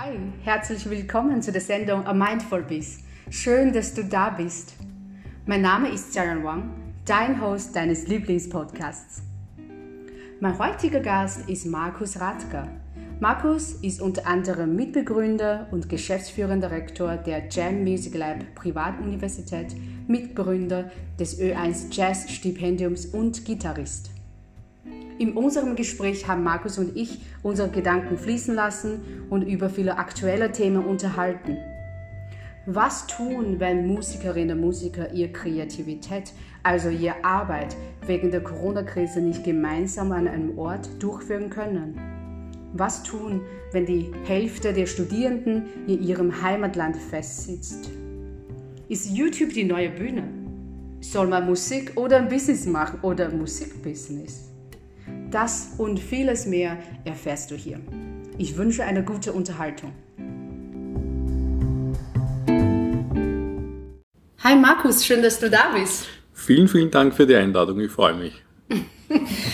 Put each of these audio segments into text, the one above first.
Hi, herzlich willkommen zu der Sendung A Mindful Biz. Schön, dass du da bist. Mein Name ist Sharon Wang, dein Host deines Lieblingspodcasts. Mein heutiger Gast ist Markus Radker. Markus ist unter anderem Mitbegründer und geschäftsführender Rektor der Jam Music Lab Privatuniversität, Mitgründer des Ö1 Jazz Stipendiums und Gitarrist. In unserem Gespräch haben Markus und ich unsere Gedanken fließen lassen und über viele aktuelle Themen unterhalten. Was tun, wenn Musikerinnen und Musiker ihre Kreativität, also ihre Arbeit, wegen der Corona-Krise nicht gemeinsam an einem Ort durchführen können? Was tun, wenn die Hälfte der Studierenden in ihrem Heimatland festsitzt? Ist YouTube die neue Bühne? Soll man Musik oder ein Business machen oder Musikbusiness? Das und vieles mehr erfährst du hier. Ich wünsche eine gute Unterhaltung. Hi Markus, schön, dass du da bist. Vielen, vielen Dank für die Einladung, ich freue mich.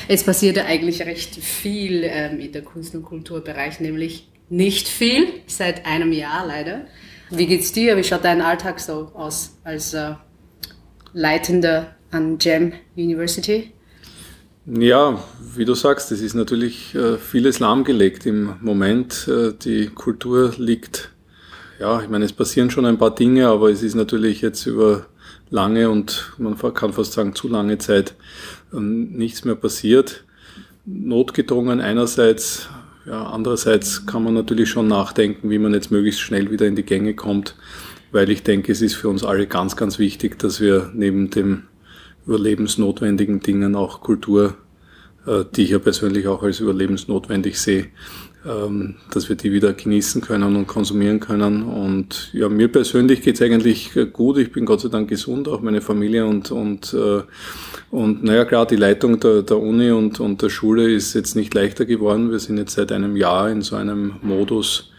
Es passiert ja eigentlich recht viel ähm, in der Kunst- und Kulturbereich, nämlich nicht viel, seit einem Jahr leider. Wie geht's dir? Wie schaut dein Alltag so aus als äh, Leitender an Jam University? Ja, wie du sagst, es ist natürlich äh, vieles lahmgelegt im Moment. Äh, die Kultur liegt, ja, ich meine, es passieren schon ein paar Dinge, aber es ist natürlich jetzt über lange und man kann fast sagen zu lange Zeit ähm, nichts mehr passiert. Notgedrungen einerseits, ja, andererseits kann man natürlich schon nachdenken, wie man jetzt möglichst schnell wieder in die Gänge kommt, weil ich denke, es ist für uns alle ganz, ganz wichtig, dass wir neben dem überlebensnotwendigen Dingen auch Kultur, äh, die ich ja persönlich auch als überlebensnotwendig sehe, ähm, dass wir die wieder genießen können und konsumieren können. Und ja, mir persönlich geht's eigentlich gut. Ich bin Gott sei Dank gesund, auch meine Familie und und äh, und naja, klar, die Leitung der, der Uni und, und der Schule ist jetzt nicht leichter geworden. Wir sind jetzt seit einem Jahr in so einem Modus,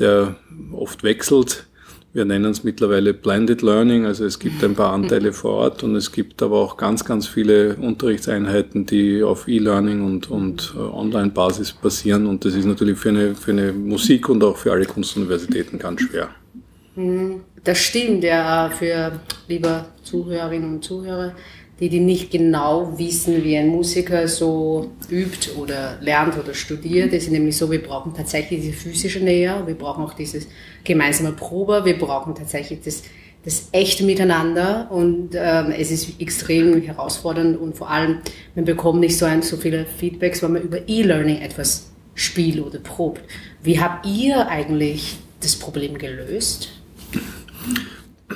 der oft wechselt wir nennen es mittlerweile Blended Learning, also es gibt ein paar Anteile vor Ort und es gibt aber auch ganz, ganz viele Unterrichtseinheiten, die auf E-Learning und, und äh, Online-Basis basieren und das ist natürlich für eine, für eine Musik und auch für alle Kunstuniversitäten ganz schwer. Mhm. Das stimmt, ja, für liebe Zuhörerinnen und Zuhörer die, die nicht genau wissen, wie ein Musiker so übt oder lernt oder studiert. Es ist nämlich so, wir brauchen tatsächlich diese physische Nähe, wir brauchen auch dieses gemeinsame Probe, wir brauchen tatsächlich das, das echte Miteinander und ähm, es ist extrem herausfordernd und vor allem, man bekommt nicht so, ein, so viele Feedbacks, wenn man über E-Learning etwas spielt oder probt. Wie habt ihr eigentlich das Problem gelöst?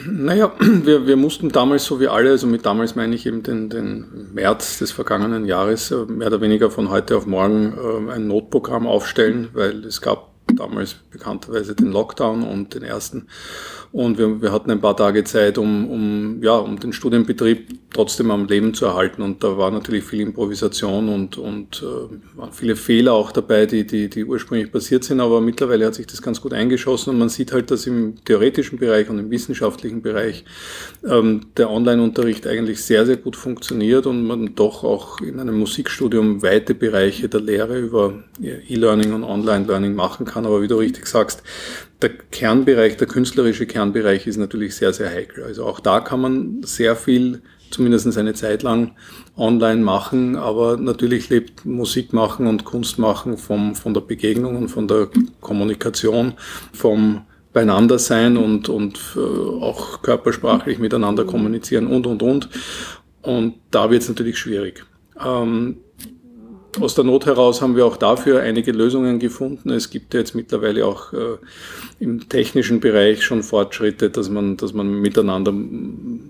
Naja, wir, wir mussten damals, so wie alle, also mit damals meine ich eben den, den März des vergangenen Jahres, äh, mehr oder weniger von heute auf morgen äh, ein Notprogramm aufstellen, weil es gab damals bekannterweise den Lockdown und den ersten. Und wir, wir hatten ein paar Tage Zeit, um, um, ja, um den Studienbetrieb trotzdem am Leben zu erhalten. Und da war natürlich viel Improvisation und, und äh, waren viele Fehler auch dabei, die, die, die ursprünglich passiert sind. Aber mittlerweile hat sich das ganz gut eingeschossen und man sieht halt, dass im theoretischen Bereich und im wissenschaftlichen Bereich ähm, der Online-Unterricht eigentlich sehr, sehr gut funktioniert und man doch auch in einem Musikstudium weite Bereiche der Lehre über E-Learning und Online-Learning machen kann. Aber wie du richtig sagst, der Kernbereich, der künstlerische Kernbereich ist natürlich sehr, sehr heikel. Also auch da kann man sehr viel, zumindest eine Zeit lang, online machen, aber natürlich lebt Musik machen und Kunst machen vom, von der Begegnung und von der Kommunikation, vom beieinander sein und, und äh, auch körpersprachlich miteinander kommunizieren und, und, und. Und da wird es natürlich schwierig. Ähm, aus der Not heraus haben wir auch dafür einige Lösungen gefunden. Es gibt ja jetzt mittlerweile auch äh, im technischen Bereich schon Fortschritte, dass man, dass man miteinander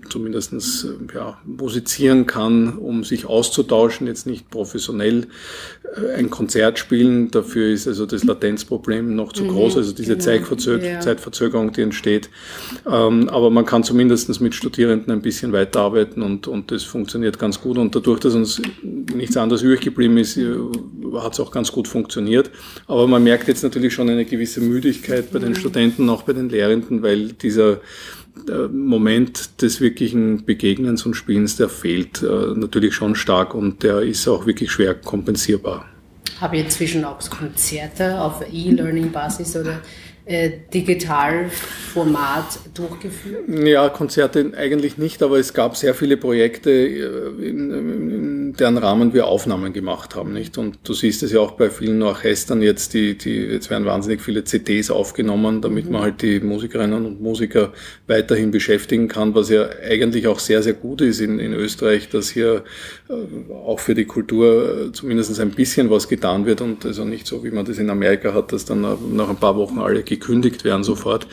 zumindestens äh, ja, musizieren kann, um sich auszutauschen, jetzt nicht professionell äh, ein Konzert spielen. Dafür ist also das Latenzproblem noch zu mhm, groß, also diese genau. Zeitverzög ja. Zeitverzögerung, die entsteht. Ähm, aber man kann zumindestens mit Studierenden ein bisschen weiterarbeiten und, und das funktioniert ganz gut. Und dadurch, dass uns nichts anderes übrig geblieben ist, äh, hat es auch ganz gut funktioniert. Aber man merkt jetzt natürlich schon eine gewisse Müdigkeit bei den mhm. Studenten, auch bei den Lehrenden, weil dieser äh, Moment des wirklichen Begegnens und Spielens, der fehlt äh, natürlich schon stark und der ist auch wirklich schwer kompensierbar. Habe ich inzwischen auch Konzerte auf E-Learning-Basis oder äh, Digitalformat durchgeführt? Ja, Konzerte eigentlich nicht, aber es gab sehr viele Projekte, äh, in, in deren Rahmen wir Aufnahmen gemacht haben, nicht? Und du siehst es ja auch bei vielen Orchestern jetzt, die, die, jetzt werden wahnsinnig viele CDs aufgenommen, damit mhm. man halt die Musikerinnen und Musiker weiterhin beschäftigen kann, was ja eigentlich auch sehr, sehr gut ist in, in Österreich, dass hier äh, auch für die Kultur zumindest ein bisschen was getan wird und also nicht so, wie man das in Amerika hat, dass dann nach ein paar Wochen alle gekündigt werden sofort.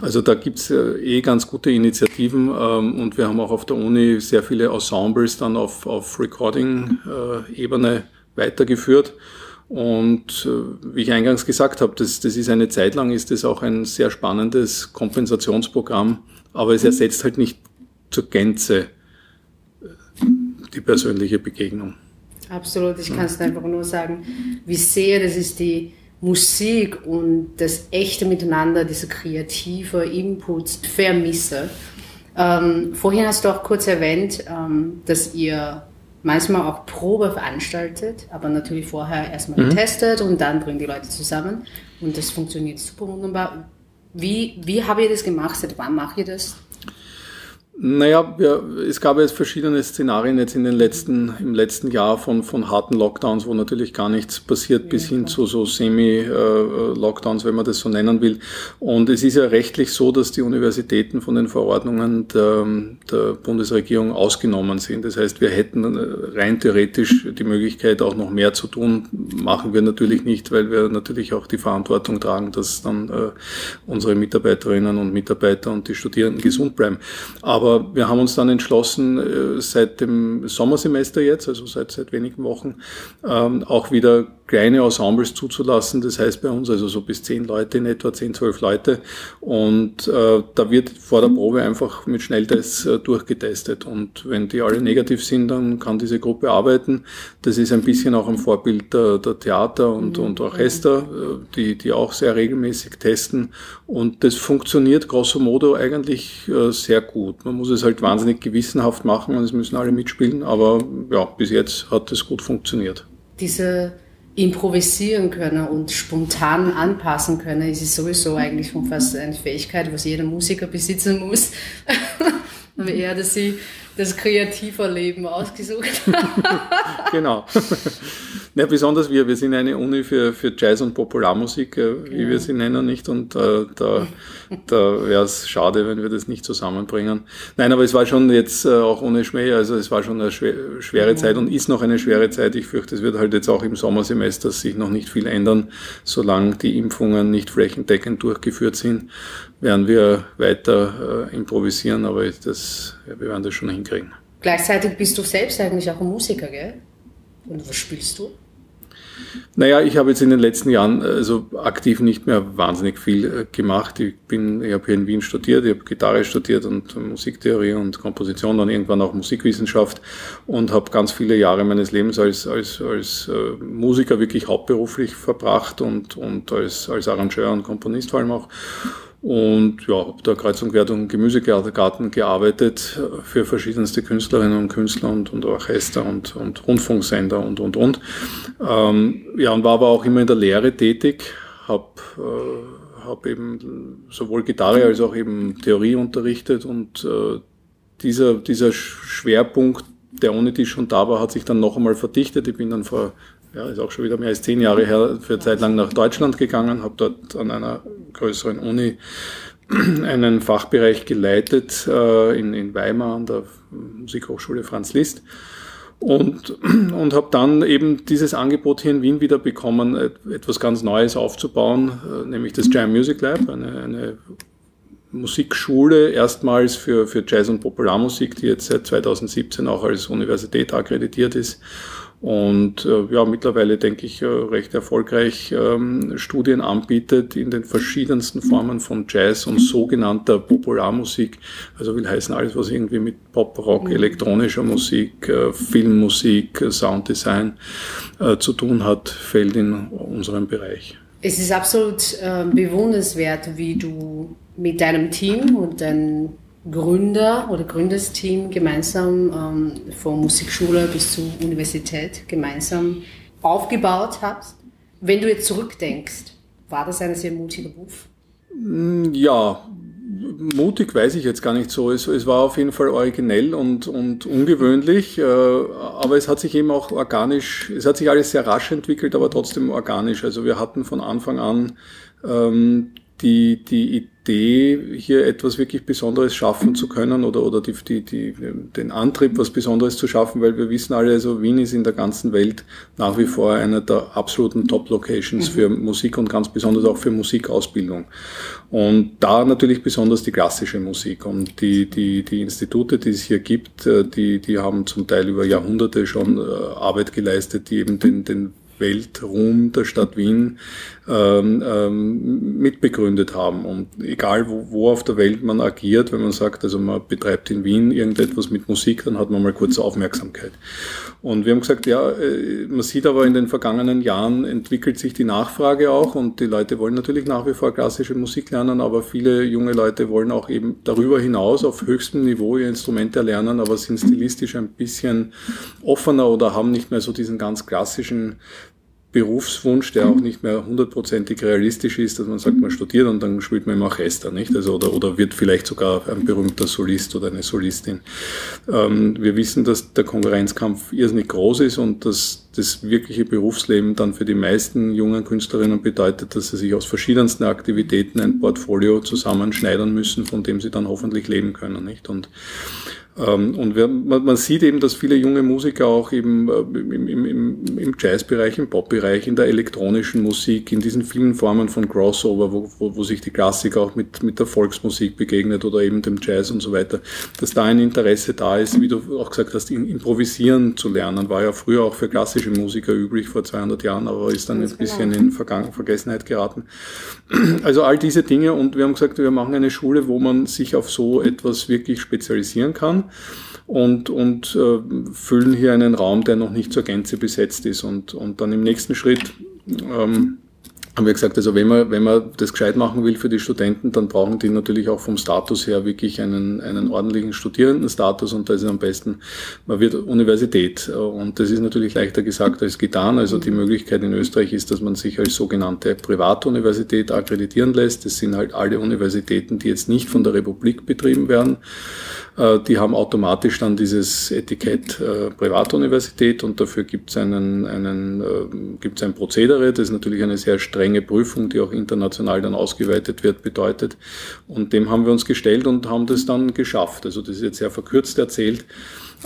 Also da gibt's eh ganz gute Initiativen ähm, und wir haben auch auf der Uni sehr viele Ensembles dann auf, auf Recording-Ebene weitergeführt. Und äh, wie ich eingangs gesagt habe, das, das ist eine Zeit lang ist das auch ein sehr spannendes Kompensationsprogramm, aber es ersetzt halt nicht zur Gänze äh, die persönliche Begegnung. Absolut, ich kann es einfach nur sagen, wie sehr das ist die Musik und das echte Miteinander, diese kreative Inputs vermisse. Ähm, vorhin hast du auch kurz erwähnt, ähm, dass ihr manchmal auch Probe veranstaltet, aber natürlich vorher erstmal mhm. testet und dann bringen die Leute zusammen und das funktioniert super wunderbar. Wie, wie habt ihr das gemacht? Seit wann macht ihr das? Naja, ja, es gab jetzt verschiedene Szenarien jetzt in den letzten, im letzten Jahr von, von harten Lockdowns, wo natürlich gar nichts passiert, bis hin zu so Semi-Lockdowns, wenn man das so nennen will. Und es ist ja rechtlich so, dass die Universitäten von den Verordnungen der, der Bundesregierung ausgenommen sind. Das heißt, wir hätten rein theoretisch die Möglichkeit, auch noch mehr zu tun. Machen wir natürlich nicht, weil wir natürlich auch die Verantwortung tragen, dass dann äh, unsere Mitarbeiterinnen und Mitarbeiter und die Studierenden gesund bleiben. Aber aber wir haben uns dann entschlossen, äh, seit dem Sommersemester jetzt, also seit, seit wenigen Wochen, ähm, auch wieder kleine Ensembles zuzulassen. Das heißt bei uns also so bis zehn Leute in etwa, zehn, zwölf Leute. Und äh, da wird vor der Probe einfach mit Schnelltests äh, durchgetestet. Und wenn die alle negativ sind, dann kann diese Gruppe arbeiten. Das ist ein bisschen auch ein Vorbild der, der Theater und, mhm. und Orchester, äh, die, die auch sehr regelmäßig testen. Und das funktioniert grosso modo eigentlich äh, sehr gut. Man muss es halt wahnsinnig gewissenhaft machen und es müssen alle mitspielen. Aber ja, bis jetzt hat es gut funktioniert. Diese improvisieren können und spontan anpassen können, ist es sowieso eigentlich schon fast eine Fähigkeit, was jeder Musiker besitzen muss. Aber eher, dass sie das kreative Leben ausgesucht Genau. Ja, besonders wir, wir sind eine Uni für, für Jazz und Popularmusik, äh, wie genau. wir sie nennen, nicht? Und äh, da, da wäre es schade, wenn wir das nicht zusammenbringen. Nein, aber es war schon jetzt äh, auch ohne Schmäh, also es war schon eine schwer, schwere mhm. Zeit und ist noch eine schwere Zeit. Ich fürchte, es wird halt jetzt auch im Sommersemester sich noch nicht viel ändern, solange die Impfungen nicht flächendeckend durchgeführt sind werden wir weiter äh, improvisieren, aber das, ja, wir werden das schon hinkriegen. Gleichzeitig bist du selbst eigentlich auch ein Musiker, gell? Und was spielst du? Naja, ich habe jetzt in den letzten Jahren also aktiv nicht mehr wahnsinnig viel äh, gemacht. Ich bin, ich habe hier in Wien studiert, ich habe Gitarre studiert und Musiktheorie und Komposition, dann irgendwann auch Musikwissenschaft und habe ganz viele Jahre meines Lebens als, als, als äh, Musiker wirklich hauptberuflich verbracht und, und als, als Arrangeur und Komponist vor allem auch und ja, habe da kreuz und quer Gemüsegarten gearbeitet für verschiedenste Künstlerinnen und Künstler und, und Orchester und, und Rundfunksender und, und, und. Ähm, ja, und war aber auch immer in der Lehre tätig, habe äh, hab eben sowohl Gitarre als auch eben Theorie unterrichtet und äh, dieser, dieser Schwerpunkt, der ohne die schon da war, hat sich dann noch einmal verdichtet. Ich bin dann vor ja, ist auch schon wieder mehr als zehn Jahre her, für eine Zeit lang nach Deutschland gegangen, habe dort an einer größeren Uni einen Fachbereich geleitet äh, in, in Weimar an der Musikhochschule Franz Liszt. Und, und habe dann eben dieses Angebot hier in Wien wieder bekommen, etwas ganz Neues aufzubauen, äh, nämlich das Jam Music Lab, eine, eine Musikschule erstmals für, für Jazz und Popularmusik, die jetzt seit 2017 auch als Universität akkreditiert ist und äh, ja, mittlerweile denke ich äh, recht erfolgreich ähm, Studien anbietet in den verschiedensten Formen von Jazz und sogenannter Popularmusik. Also will heißen alles, was irgendwie mit Pop, Rock, elektronischer Musik, äh, Filmmusik, äh, Sounddesign äh, zu tun hat, fällt in unseren Bereich. Es ist absolut äh, bewundernswert, wie du mit deinem Team und deinen Gründer oder Gründersteam gemeinsam ähm, von Musikschule bis zur Universität gemeinsam aufgebaut hast. Wenn du jetzt zurückdenkst, war das ein sehr mutiger Beruf? Hm, ja, mutig weiß ich jetzt gar nicht so. Es, es war auf jeden Fall originell und, und ungewöhnlich, äh, aber es hat sich eben auch organisch, es hat sich alles sehr rasch entwickelt, aber trotzdem organisch. Also wir hatten von Anfang an ähm, die, die Idee, hier etwas wirklich Besonderes schaffen zu können oder, oder die, die, die, den Antrieb, was Besonderes zu schaffen, weil wir wissen alle, also Wien ist in der ganzen Welt nach wie vor einer der absoluten Top-Locations mhm. für Musik und ganz besonders auch für Musikausbildung. Und da natürlich besonders die klassische Musik. Und die, die, die Institute, die es hier gibt, äh, die, die haben zum Teil über Jahrhunderte schon äh, Arbeit geleistet, die eben den, den Weltruhm der Stadt Wien ähm, ähm, mitbegründet haben. Und egal wo, wo auf der Welt man agiert, wenn man sagt, also man betreibt in Wien irgendetwas mit Musik, dann hat man mal kurz Aufmerksamkeit. Und wir haben gesagt, ja, äh, man sieht aber in den vergangenen Jahren entwickelt sich die Nachfrage auch und die Leute wollen natürlich nach wie vor klassische Musik lernen, aber viele junge Leute wollen auch eben darüber hinaus auf höchstem Niveau ihr Instrument erlernen, aber sind stilistisch ein bisschen offener oder haben nicht mehr so diesen ganz klassischen Berufswunsch, der auch nicht mehr hundertprozentig realistisch ist, dass man sagt, man studiert und dann spielt man im Orchester, nicht? Also, oder, oder wird vielleicht sogar ein berühmter Solist oder eine Solistin. Ähm, wir wissen, dass der Konkurrenzkampf irrsinnig groß ist und dass das wirkliche Berufsleben dann für die meisten jungen Künstlerinnen bedeutet, dass sie sich aus verschiedensten Aktivitäten ein Portfolio zusammenschneidern müssen, von dem sie dann hoffentlich leben können, nicht? Und und wir, man, man, sieht eben, dass viele junge Musiker auch eben äh, im, im, im, im Jazzbereich, im Popbereich, in der elektronischen Musik, in diesen vielen Formen von Crossover, wo, wo, wo sich die Klassik auch mit, mit der Volksmusik begegnet oder eben dem Jazz und so weiter, dass da ein Interesse da ist, wie du auch gesagt hast, improvisieren zu lernen, war ja früher auch für klassische Musiker üblich vor 200 Jahren, aber ist dann ein bisschen genau. in Vergangen Vergessenheit geraten. Also all diese Dinge und wir haben gesagt, wir machen eine Schule, wo man sich auf so etwas wirklich spezialisieren kann und, und äh, füllen hier einen Raum, der noch nicht zur Gänze besetzt ist. Und, und dann im nächsten Schritt ähm, haben wir gesagt, also wenn man, wenn man das gescheit machen will für die Studenten, dann brauchen die natürlich auch vom Status her wirklich einen, einen ordentlichen Studierendenstatus und da ist es am besten, man wird Universität. Und das ist natürlich leichter gesagt als getan. Also die Möglichkeit in Österreich ist, dass man sich als sogenannte Privatuniversität akkreditieren lässt. Das sind halt alle Universitäten, die jetzt nicht von der Republik betrieben werden. Äh, die haben automatisch dann dieses Etikett äh, Privatuniversität und dafür gibt es einen, einen, äh, gibt's ein Prozedere. Das ist natürlich eine sehr strenge Prüfung, die auch international dann ausgeweitet wird, bedeutet. Und dem haben wir uns gestellt und haben das dann geschafft. Also das ist jetzt sehr verkürzt erzählt.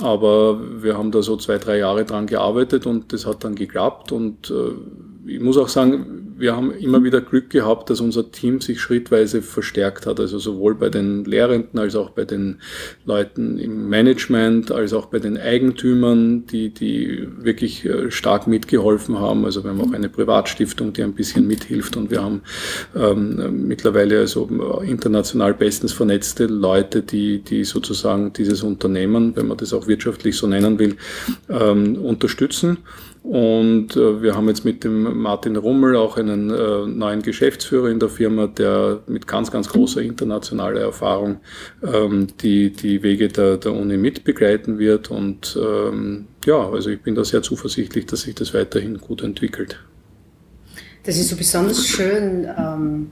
Aber wir haben da so zwei, drei Jahre dran gearbeitet und das hat dann geklappt und äh, ich muss auch sagen, wir haben immer wieder Glück gehabt, dass unser Team sich schrittweise verstärkt hat. Also sowohl bei den Lehrenden als auch bei den Leuten im Management, als auch bei den Eigentümern, die, die wirklich äh, stark mitgeholfen haben. Also wir haben auch eine Privatstiftung, die ein bisschen mithilft und wir haben ähm, mittlerweile also international bestens vernetzte Leute, die, die sozusagen dieses Unternehmen, wenn man das auch wirtschaftlich so nennen will, ähm, unterstützen. Und äh, wir haben jetzt mit dem Martin Rummel auch einen äh, neuen Geschäftsführer in der Firma, der mit ganz, ganz großer internationaler Erfahrung ähm, die, die Wege der, der Uni mitbegleiten wird. Und ähm, ja, also ich bin da sehr zuversichtlich, dass sich das weiterhin gut entwickelt. Das ist so besonders schön, ähm,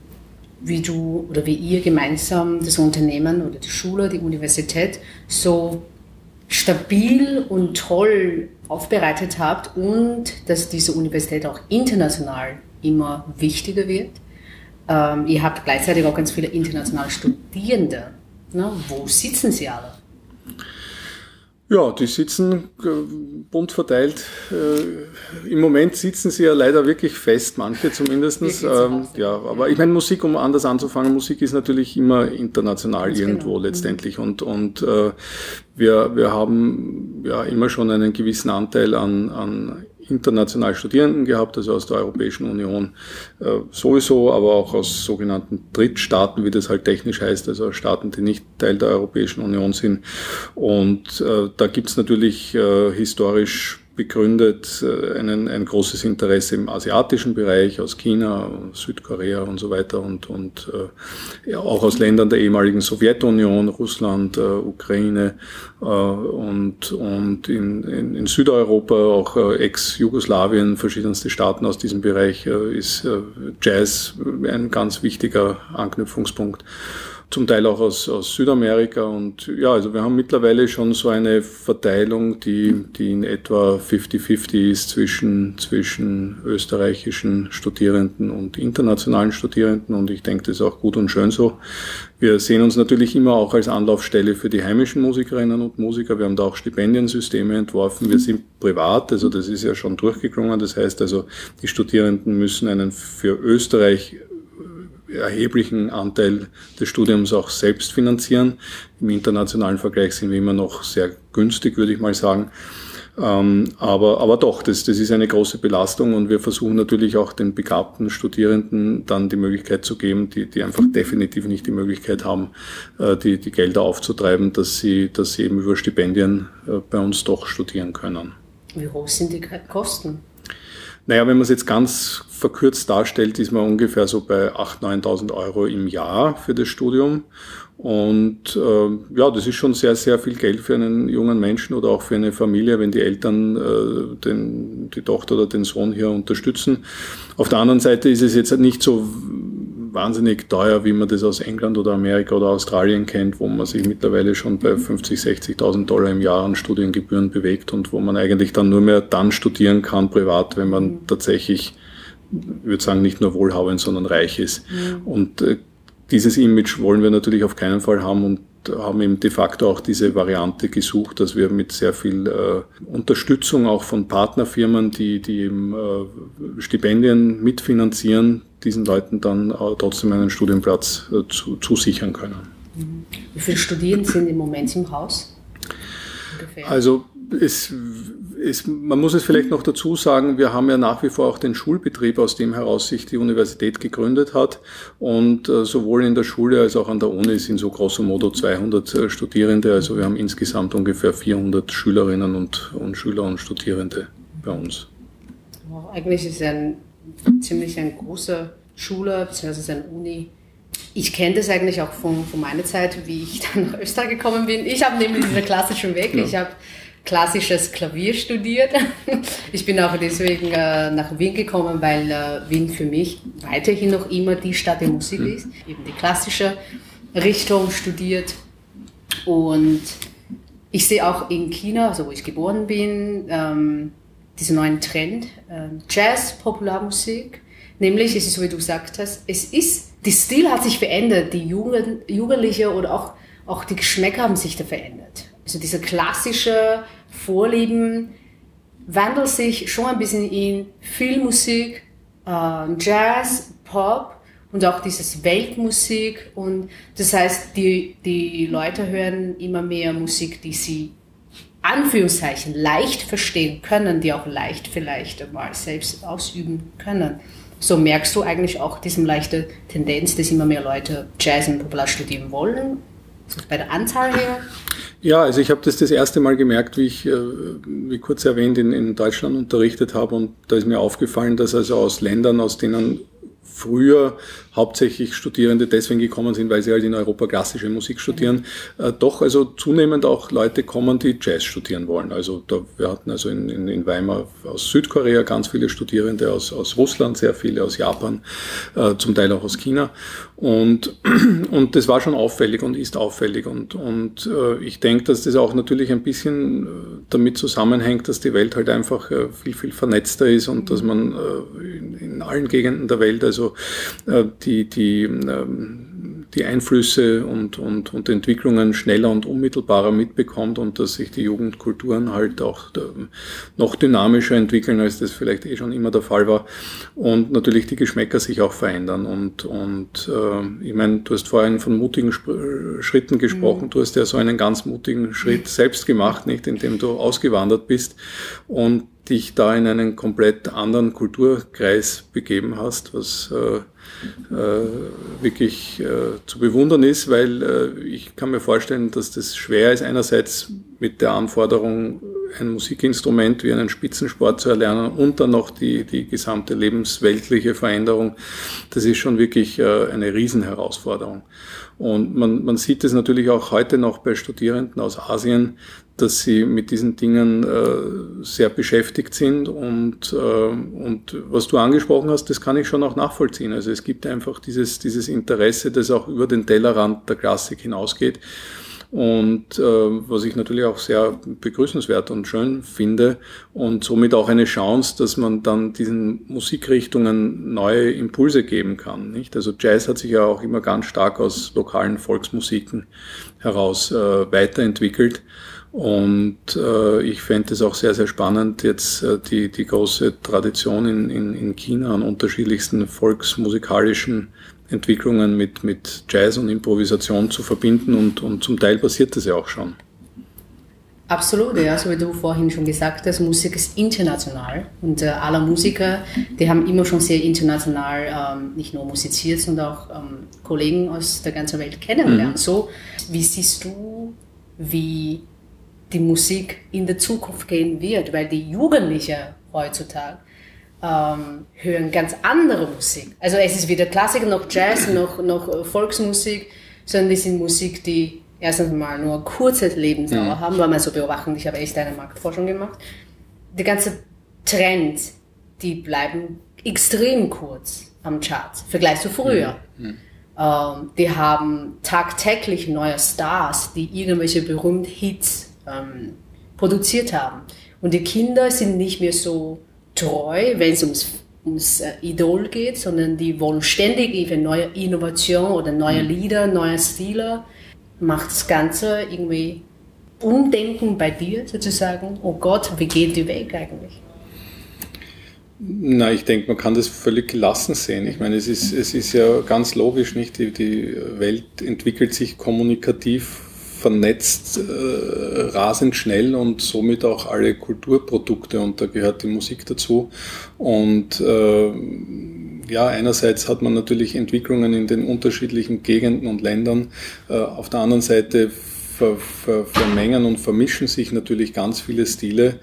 wie du oder wie ihr gemeinsam das Unternehmen oder die Schule, die Universität so stabil und toll aufbereitet habt und dass diese Universität auch international immer wichtiger wird. Ähm, ihr habt gleichzeitig auch ganz viele internationale Studierende. Ne? Wo sitzen sie alle? Ja, die sitzen äh, bunt verteilt. Äh, Im Moment sitzen sie ja leider wirklich fest, manche zumindest. Ähm, ja, aber ich meine, Musik, um anders anzufangen, Musik ist natürlich immer international irgendwo genau. letztendlich. Und, und äh, wir, wir haben ja immer schon einen gewissen Anteil an, an international Studierenden gehabt, also aus der Europäischen Union äh, sowieso, aber auch aus sogenannten Drittstaaten, wie das halt technisch heißt, also Staaten, die nicht Teil der Europäischen Union sind. Und äh, da gibt's natürlich äh, historisch begründet äh, einen, ein großes Interesse im asiatischen Bereich, aus China, Südkorea und so weiter und, und äh, auch aus Ländern der ehemaligen Sowjetunion, Russland, äh, Ukraine äh, und, und in, in, in Südeuropa, auch äh, Ex-Jugoslawien, verschiedenste Staaten aus diesem Bereich, äh, ist äh, Jazz ein ganz wichtiger Anknüpfungspunkt zum Teil auch aus, aus Südamerika. Und ja, also wir haben mittlerweile schon so eine Verteilung, die, die in etwa 50-50 ist zwischen, zwischen österreichischen Studierenden und internationalen Studierenden. Und ich denke, das ist auch gut und schön so. Wir sehen uns natürlich immer auch als Anlaufstelle für die heimischen Musikerinnen und Musiker. Wir haben da auch Stipendiensysteme entworfen. Wir sind privat, also das ist ja schon durchgeklungen. Das heißt also, die Studierenden müssen einen für Österreich erheblichen Anteil des Studiums auch selbst finanzieren. Im internationalen Vergleich sind wir immer noch sehr günstig, würde ich mal sagen. Ähm, aber, aber doch, das, das ist eine große Belastung und wir versuchen natürlich auch den begabten Studierenden dann die Möglichkeit zu geben, die, die einfach definitiv nicht die Möglichkeit haben, äh, die, die Gelder aufzutreiben, dass sie, dass sie eben über Stipendien äh, bei uns doch studieren können. Wie hoch sind die Kosten? Naja, wenn man es jetzt ganz verkürzt darstellt, ist man ungefähr so bei 8.000, 9.000 Euro im Jahr für das Studium. Und äh, ja, das ist schon sehr, sehr viel Geld für einen jungen Menschen oder auch für eine Familie, wenn die Eltern äh, den, die Tochter oder den Sohn hier unterstützen. Auf der anderen Seite ist es jetzt nicht so wahnsinnig teuer, wie man das aus England oder Amerika oder Australien kennt, wo man sich mittlerweile schon bei 50, 60.000 Dollar im Jahr an Studiengebühren bewegt und wo man eigentlich dann nur mehr dann studieren kann privat, wenn man mhm. tatsächlich, ich würde sagen, nicht nur wohlhabend, sondern reich ist. Mhm. Und äh, dieses Image wollen wir natürlich auf keinen Fall haben und haben eben de facto auch diese Variante gesucht, dass wir mit sehr viel äh, Unterstützung auch von Partnerfirmen, die, die eben äh, Stipendien mitfinanzieren, diesen Leuten dann äh, trotzdem einen Studienplatz äh, zu, zusichern können. Wie viele Studierende sind im Moment im Haus? Ungefähr? Also es es, man muss es vielleicht noch dazu sagen, wir haben ja nach wie vor auch den Schulbetrieb, aus dem heraus sich die Universität gegründet hat. Und äh, sowohl in der Schule als auch an der Uni sind so grosso modo 200 äh, Studierende. Also wir haben insgesamt ungefähr 400 Schülerinnen und, und Schüler und Studierende bei uns. eigentlich ist es ein ziemlich eine große Schule, beziehungsweise eine Uni. Ich kenne das eigentlich auch von, von meiner Zeit, wie ich dann nach Österreich gekommen bin. Ich habe nämlich diesen klassischen Weg. Ja. Ich habe klassisches Klavier studiert. Ich bin auch deswegen äh, nach Wien gekommen, weil äh, Wien für mich weiterhin noch immer die Stadt der Musik mhm. ist. Eben die klassische Richtung studiert. Und ich sehe auch in China, also wo ich geboren bin, ähm, diesen neuen Trend, äh, Jazz, Popularmusik. Nämlich, es ist so wie du gesagt hast, es ist, der Stil hat sich verändert, die Jugend, Jugendliche oder auch, auch die Geschmäcker haben sich da verändert. Also diese klassische Vorlieben wandelt sich schon ein bisschen in Filmmusik, äh, Jazz, Pop und auch dieses Weltmusik. Und das heißt, die, die Leute hören immer mehr Musik, die sie Anführungszeichen leicht verstehen können, die auch leicht vielleicht mal selbst ausüben können. So merkst du eigentlich auch diese leichte Tendenz, dass immer mehr Leute Jazz und Popular studieren wollen bei der Anzahl her? Ja, also ich habe das das erste Mal gemerkt, wie ich, äh, wie kurz erwähnt, in, in Deutschland unterrichtet habe und da ist mir aufgefallen, dass also aus Ländern, aus denen früher hauptsächlich Studierende deswegen gekommen sind, weil sie halt in Europa klassische Musik studieren, äh, doch also zunehmend auch Leute kommen, die Jazz studieren wollen. Also da, wir hatten also in, in, in Weimar aus Südkorea ganz viele Studierende, aus, aus Russland sehr viele, aus Japan, äh, zum Teil auch aus China. Und, und das war schon auffällig und ist auffällig. Und, und äh, ich denke, dass das auch natürlich ein bisschen äh, damit zusammenhängt, dass die Welt halt einfach äh, viel, viel vernetzter ist und dass man äh, in, in allen Gegenden der Welt also die, die, ähm, die Einflüsse und, und, und Entwicklungen schneller und unmittelbarer mitbekommt und dass sich die Jugendkulturen halt auch noch dynamischer entwickeln, als das vielleicht eh schon immer der Fall war. Und natürlich die Geschmäcker sich auch verändern. Und, und äh, ich meine, du hast vorhin von mutigen Schritten gesprochen. Mhm. Du hast ja so einen ganz mutigen Schritt selbst gemacht, nicht, indem du ausgewandert bist. Und dich da in einen komplett anderen Kulturkreis begeben hast, was äh, äh, wirklich äh, zu bewundern ist, weil äh, ich kann mir vorstellen, dass das schwer ist, einerseits mit der Anforderung, ein Musikinstrument wie einen Spitzensport zu erlernen und dann noch die, die gesamte lebensweltliche Veränderung. Das ist schon wirklich äh, eine Riesenherausforderung. Und man, man sieht es natürlich auch heute noch bei Studierenden aus Asien, dass sie mit diesen Dingen äh, sehr beschäftigt sind und, äh, und was du angesprochen hast, das kann ich schon auch nachvollziehen. Also es gibt einfach dieses, dieses Interesse, das auch über den Tellerrand der Klassik hinausgeht. Und äh, was ich natürlich auch sehr begrüßenswert und schön finde und somit auch eine Chance, dass man dann diesen Musikrichtungen neue Impulse geben kann. Nicht? Also Jazz hat sich ja auch immer ganz stark aus lokalen Volksmusiken heraus äh, weiterentwickelt. Und äh, ich fände es auch sehr, sehr spannend, jetzt äh, die, die große Tradition in, in, in China an unterschiedlichsten volksmusikalischen Entwicklungen mit, mit Jazz und Improvisation zu verbinden und, und zum Teil passiert das ja auch schon. Absolut, ja, so wie du vorhin schon gesagt hast, Musik ist international und äh, alle Musiker, die haben immer schon sehr international ähm, nicht nur musiziert, sondern auch ähm, Kollegen aus der ganzen Welt kennengelernt. Mhm. So, wie siehst du, wie die Musik in der Zukunft gehen wird, weil die Jugendlichen heutzutage ähm, hören ganz andere Musik. Also es ist weder Klassik noch Jazz noch, noch Volksmusik, sondern die sind Musik, die erstens mal nur kurze Lebensdauer mhm. haben, weil man so beobachten, ich habe echt eine Marktforschung gemacht. Die ganze Trends, die bleiben extrem kurz am Chart, im Vergleich zu früher. Mhm. Mhm. Ähm, die haben tagtäglich neue Stars, die irgendwelche berühmten Hits ähm, produziert haben. Und die Kinder sind nicht mehr so treu, wenn es ums, ums äh, Idol geht, sondern die wollen ständig eben neue Innovation oder neue mhm. Lieder, neue Stile. Macht das Ganze irgendwie Umdenken bei dir sozusagen. Oh Gott, wie geht die Weg eigentlich? Na, ich denke, man kann das völlig gelassen sehen. Ich meine, es ist, es ist ja ganz logisch, nicht? Die, die Welt entwickelt sich kommunikativ vernetzt äh, rasend schnell und somit auch alle Kulturprodukte und da gehört die Musik dazu. Und äh, ja, einerseits hat man natürlich Entwicklungen in den unterschiedlichen Gegenden und Ländern. Äh, auf der anderen Seite ver, ver, vermengen und vermischen sich natürlich ganz viele Stile,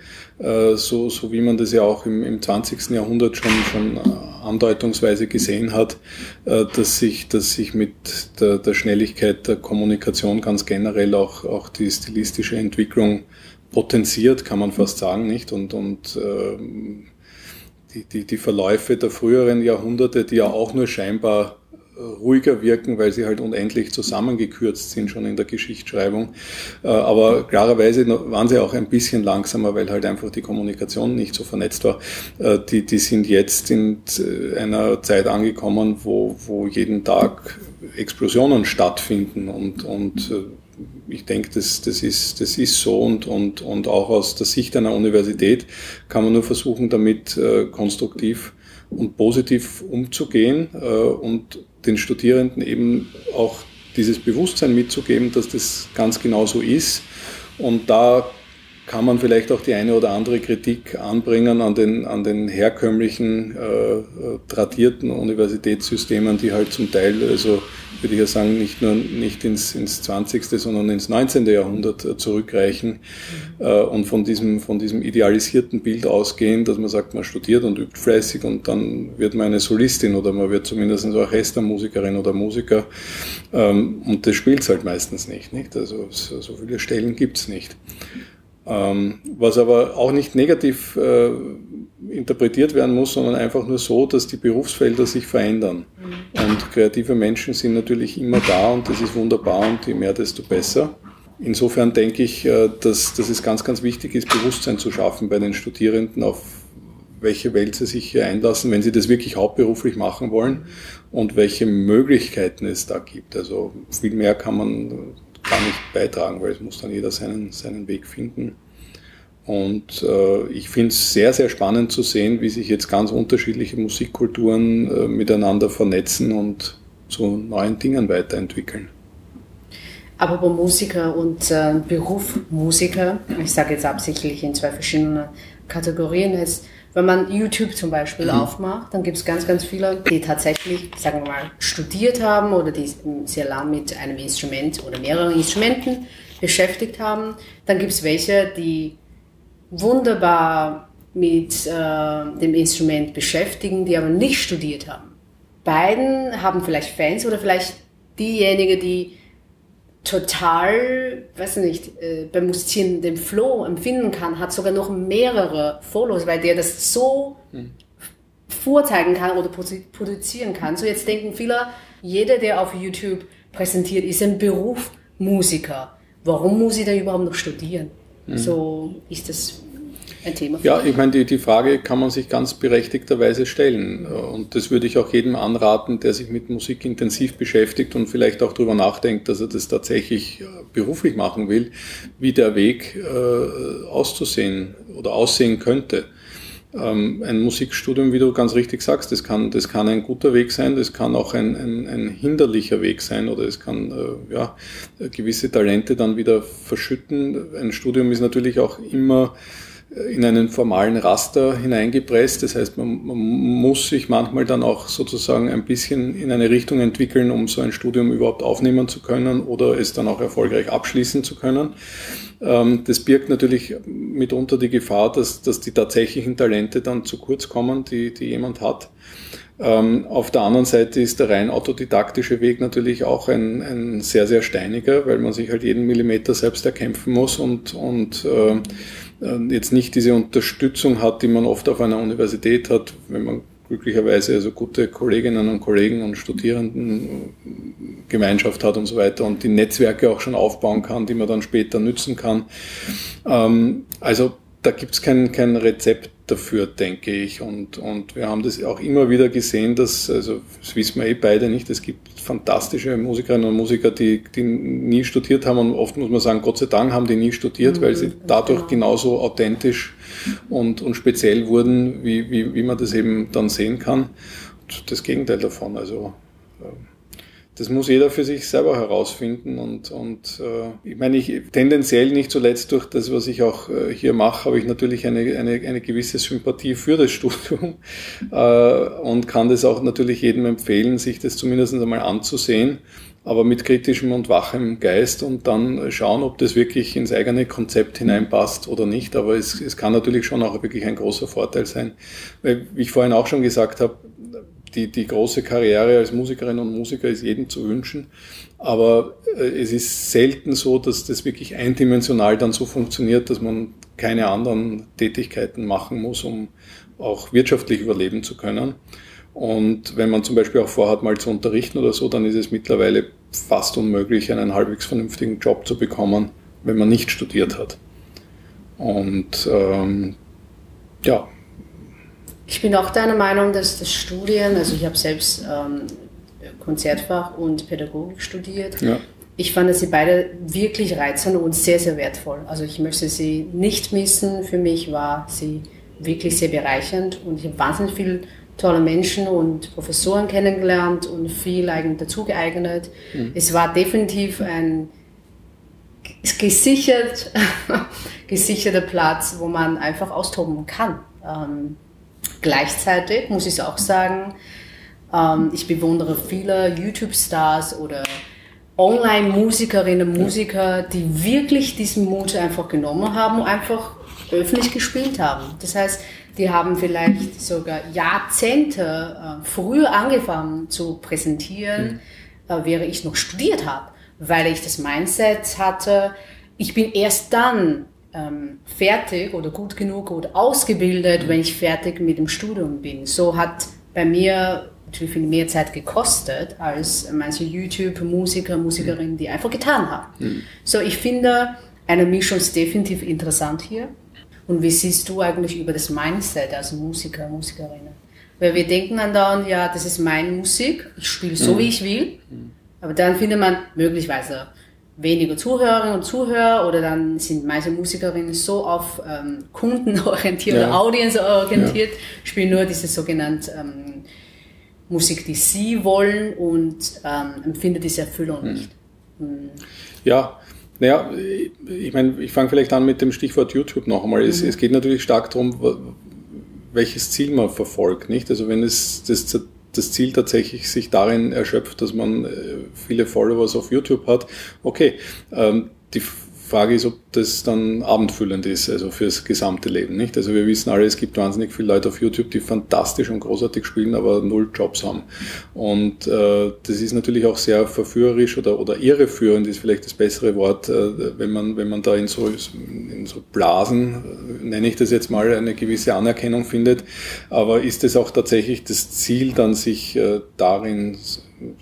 so, so wie man das ja auch im, im 20. Jahrhundert schon, schon äh, andeutungsweise gesehen hat, äh, dass sich, dass sich mit der, der Schnelligkeit der Kommunikation ganz generell auch, auch die stilistische Entwicklung potenziert, kann man fast sagen, nicht? Und, und ähm, die, die, die Verläufe der früheren Jahrhunderte, die ja auch nur scheinbar ruhiger wirken, weil sie halt unendlich zusammengekürzt sind schon in der Geschichtsschreibung. Äh, aber klarerweise waren sie auch ein bisschen langsamer, weil halt einfach die Kommunikation nicht so vernetzt war. Äh, die, die sind jetzt in äh, einer Zeit angekommen, wo, wo jeden Tag Explosionen stattfinden und, und ich denke, das, das, ist, das ist so und, und, und auch aus der Sicht einer Universität kann man nur versuchen, damit äh, konstruktiv und positiv umzugehen äh, und den Studierenden eben auch dieses Bewusstsein mitzugeben, dass das ganz genau so ist. Und da kann man vielleicht auch die eine oder andere Kritik anbringen an den, an den herkömmlichen, äh, tradierten Universitätssystemen, die halt zum Teil, also würde ich ja sagen, nicht nur nicht ins, ins 20., sondern ins 19. Jahrhundert äh, zurückreichen äh, und von diesem, von diesem idealisierten Bild ausgehen, dass man sagt, man studiert und übt fleißig und dann wird man eine Solistin oder man wird zumindest eine Orchestermusikerin oder Musiker ähm, und das spielt halt meistens nicht. nicht? Also so, viele Stellen gibt's nicht. Ähm, was aber auch nicht negativ äh, interpretiert werden muss, sondern einfach nur so, dass die Berufsfelder sich verändern. Mhm. Und kreative Menschen sind natürlich immer da und das ist wunderbar und je mehr, desto besser. Insofern denke ich, äh, dass, dass es ganz, ganz wichtig ist, Bewusstsein zu schaffen bei den Studierenden, auf welche Welt sie sich hier einlassen, wenn sie das wirklich hauptberuflich machen wollen und welche Möglichkeiten es da gibt. Also viel mehr kann man gar nicht beitragen, weil es muss dann jeder seinen, seinen Weg finden. Und äh, ich finde es sehr, sehr spannend zu sehen, wie sich jetzt ganz unterschiedliche Musikkulturen äh, miteinander vernetzen und zu neuen Dingen weiterentwickeln. Aber bei Musiker und äh, Beruf Musiker, ich sage jetzt absichtlich in zwei verschiedenen Kategorien ist, wenn man YouTube zum Beispiel mhm. aufmacht, dann gibt es ganz, ganz viele, die tatsächlich, sagen wir mal, studiert haben oder die sehr lang mit einem Instrument oder mehreren Instrumenten beschäftigt haben. Dann gibt es welche, die wunderbar mit äh, dem Instrument beschäftigen, die aber nicht studiert haben. Beiden haben vielleicht Fans oder vielleicht diejenigen, die total, weiß nicht, äh, beim Musizieren den Flow empfinden kann, hat sogar noch mehrere Follows, weil der das so hm. vorzeigen kann oder produzieren kann. So jetzt denken viele, jeder, der auf YouTube präsentiert, ist ein Beruf Musiker. Warum muss ich da überhaupt noch studieren? Hm. So ist das ein Thema. Ja, ich meine, die, die Frage kann man sich ganz berechtigterweise stellen. Und das würde ich auch jedem anraten, der sich mit Musik intensiv beschäftigt und vielleicht auch darüber nachdenkt, dass er das tatsächlich äh, beruflich machen will, wie der Weg äh, auszusehen oder aussehen könnte. Ähm, ein Musikstudium, wie du ganz richtig sagst, das kann, das kann ein guter Weg sein, das kann auch ein, ein, ein hinderlicher Weg sein oder es kann äh, ja, gewisse Talente dann wieder verschütten. Ein Studium ist natürlich auch immer in einen formalen Raster hineingepresst. Das heißt, man, man, muss sich manchmal dann auch sozusagen ein bisschen in eine Richtung entwickeln, um so ein Studium überhaupt aufnehmen zu können oder es dann auch erfolgreich abschließen zu können. Ähm, das birgt natürlich mitunter die Gefahr, dass, dass die tatsächlichen Talente dann zu kurz kommen, die, die jemand hat. Ähm, auf der anderen Seite ist der rein autodidaktische Weg natürlich auch ein, ein sehr, sehr steiniger, weil man sich halt jeden Millimeter selbst erkämpfen muss und, und äh, jetzt nicht diese Unterstützung hat, die man oft auf einer Universität hat, wenn man glücklicherweise also gute Kolleginnen und Kollegen und Studierendengemeinschaft hat und so weiter und die Netzwerke auch schon aufbauen kann, die man dann später nützen kann. Ähm, also da gibt es kein, kein Rezept dafür, denke ich. Und, und wir haben das auch immer wieder gesehen, dass, also das wissen wir eh beide nicht, es gibt fantastische Musikerinnen und Musiker, die, die nie studiert haben und oft muss man sagen, Gott sei Dank haben die nie studiert, mhm, weil sie dadurch genau. genauso authentisch und, und speziell wurden, wie, wie, wie man das eben dann sehen kann. Und das Gegenteil davon, also das muss jeder für sich selber herausfinden und, und äh, ich meine, ich tendenziell nicht zuletzt durch das, was ich auch äh, hier mache, habe ich natürlich eine, eine, eine gewisse Sympathie für das Studium äh, und kann das auch natürlich jedem empfehlen, sich das zumindest einmal anzusehen, aber mit kritischem und wachem Geist und dann schauen, ob das wirklich ins eigene Konzept hineinpasst oder nicht. Aber es, es kann natürlich schon auch wirklich ein großer Vorteil sein, weil, wie ich vorhin auch schon gesagt habe, die, die große Karriere als Musikerin und Musiker ist jedem zu wünschen. Aber äh, es ist selten so, dass das wirklich eindimensional dann so funktioniert, dass man keine anderen Tätigkeiten machen muss, um auch wirtschaftlich überleben zu können. Und wenn man zum Beispiel auch vorhat, mal zu unterrichten oder so, dann ist es mittlerweile fast unmöglich, einen halbwegs vernünftigen Job zu bekommen, wenn man nicht studiert hat. Und ähm, ja, ich bin auch deiner Meinung, dass das Studien, also ich habe selbst ähm, Konzertfach und Pädagogik studiert. Ja. Ich fand sie beide wirklich reizend und sehr, sehr wertvoll. Also ich möchte sie nicht missen. Für mich war sie wirklich sehr bereichernd und ich habe wahnsinnig viele tolle Menschen und Professoren kennengelernt und viel eigentlich dazu geeignet. Mhm. Es war definitiv ein gesichert, gesicherter Platz, wo man einfach austoben kann. Ähm, Gleichzeitig muss ich auch sagen, ähm, ich bewundere viele YouTube-Stars oder Online-Musikerinnen und Musiker, die wirklich diesen Mut einfach genommen haben und einfach öffentlich gespielt haben. Das heißt, die haben vielleicht sogar Jahrzehnte äh, früher angefangen zu präsentieren, mhm. äh, während ich noch studiert habe, weil ich das Mindset hatte, ich bin erst dann ähm, fertig oder gut genug oder ausgebildet, mhm. wenn ich fertig mit dem Studium bin. So hat bei mir natürlich viel mehr Zeit gekostet als manche YouTube-Musiker, Musikerinnen, die einfach getan haben. Mhm. So, ich finde, eine Mischung ist definitiv interessant hier. Und wie siehst du eigentlich über das Mindset als Musiker, Musikerinnen? Weil wir denken dann, ja, das ist meine Musik, ich spiele so, mhm. wie ich will. Mhm. Aber dann findet man möglicherweise weniger Zuhörerinnen und Zuhörer oder dann sind manche Musikerinnen so auf ähm, Kunden orientiert ja. oder Audience orientiert, ja. spielen nur diese sogenannte ähm, Musik, die sie wollen und ähm, empfinden diese Erfüllung hm. nicht. Hm. Ja, Naja, ich meine, ich fange vielleicht an mit dem Stichwort YouTube noch einmal. Mhm. Es, es, geht natürlich stark darum, welches Ziel man verfolgt, nicht? Also wenn es das, das Ziel tatsächlich sich darin erschöpft, dass man äh, viele Followers auf YouTube hat, okay. Ähm, die Frage ist, ob das dann abendfüllend ist, also fürs gesamte Leben, nicht? Also wir wissen alle, es gibt wahnsinnig viele Leute auf YouTube, die fantastisch und großartig spielen, aber null Jobs haben. Und äh, das ist natürlich auch sehr verführerisch oder, oder irreführend ist vielleicht das bessere Wort, äh, wenn man, wenn man da in so, in so Blasen, äh, nenne ich das jetzt mal, eine gewisse Anerkennung findet. Aber ist es auch tatsächlich das Ziel, dann sich äh, darin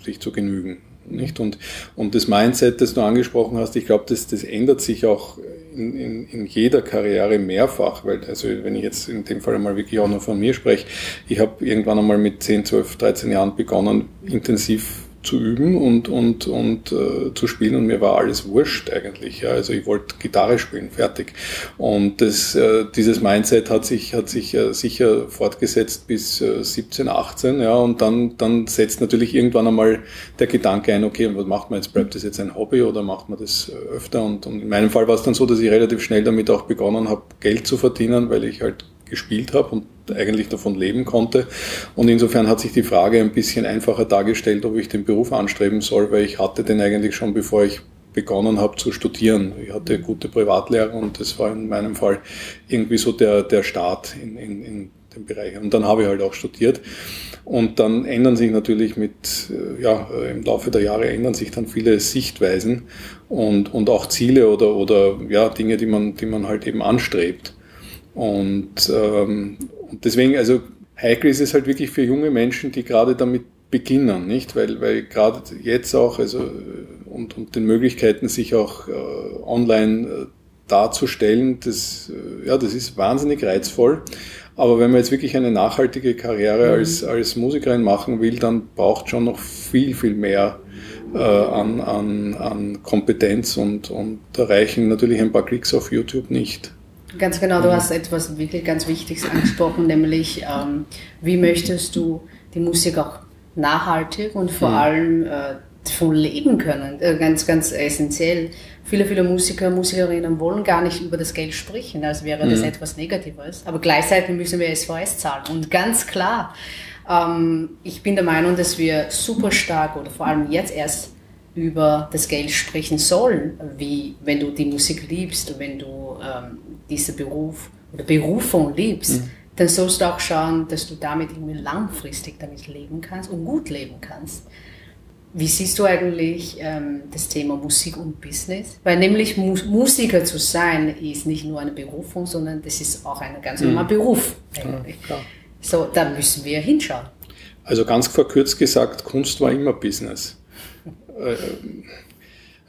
sich zu genügen? Nicht? Und, und das Mindset, das du angesprochen hast, ich glaube, das, das ändert sich auch in, in, in jeder Karriere mehrfach, weil, also wenn ich jetzt in dem Fall mal wirklich auch nur von mir spreche, ich habe irgendwann einmal mit 10, 12, 13 Jahren begonnen, intensiv zu üben und, und, und äh, zu spielen und mir war alles wurscht eigentlich. Ja. Also ich wollte Gitarre spielen, fertig. Und das, äh, dieses Mindset hat sich, hat sich äh, sicher fortgesetzt bis äh, 17, 18, ja, und dann, dann setzt natürlich irgendwann einmal der Gedanke ein, okay, was macht man jetzt? Bleibt das jetzt ein Hobby oder macht man das äh, öfter? Und, und in meinem Fall war es dann so, dass ich relativ schnell damit auch begonnen habe, Geld zu verdienen, weil ich halt gespielt habe und eigentlich davon leben konnte. Und insofern hat sich die Frage ein bisschen einfacher dargestellt, ob ich den Beruf anstreben soll, weil ich hatte den eigentlich schon, bevor ich begonnen habe zu studieren. Ich hatte gute Privatlehrer und das war in meinem Fall irgendwie so der, der Start in, in, in dem Bereich. Und dann habe ich halt auch studiert. Und dann ändern sich natürlich mit, äh, ja, im Laufe der Jahre ändern sich dann viele Sichtweisen und, und auch Ziele oder, oder ja, Dinge, die man, die man halt eben anstrebt. Und, ähm, und deswegen, also heikel ist es halt wirklich für junge Menschen, die gerade damit beginnen, nicht? Weil, weil gerade jetzt auch, also und, und den Möglichkeiten, sich auch äh, online äh, darzustellen, das, äh, ja, das ist wahnsinnig reizvoll. Aber wenn man jetzt wirklich eine nachhaltige Karriere mhm. als, als Musikerin machen will, dann braucht schon noch viel, viel mehr äh, an, an, an Kompetenz und, und da reichen natürlich ein paar Klicks auf YouTube nicht. Ganz genau, du hast etwas wirklich ganz Wichtiges angesprochen, nämlich ähm, wie möchtest du die Musik auch nachhaltig und vor mhm. allem äh, von leben können, äh, ganz, ganz essentiell. Viele, viele Musiker, Musikerinnen wollen gar nicht über das Geld sprechen, als wäre das mhm. etwas Negatives. Aber gleichzeitig müssen wir SVS zahlen. Und ganz klar, ähm, ich bin der Meinung, dass wir super stark oder vor allem jetzt erst über das Geld sprechen sollen, wie wenn du die Musik liebst wenn du ähm, diesen Beruf oder Berufung liebst, mhm. dann sollst du auch schauen, dass du damit irgendwie langfristig damit leben kannst und gut leben kannst. Wie siehst du eigentlich ähm, das Thema Musik und Business? Weil nämlich Mu Musiker zu sein ist nicht nur eine Berufung, sondern das ist auch ein ganz normaler mhm. Beruf. Eigentlich. Ja, so, da müssen wir hinschauen. Also ganz verkürzt gesagt, Kunst war immer Business. Äh,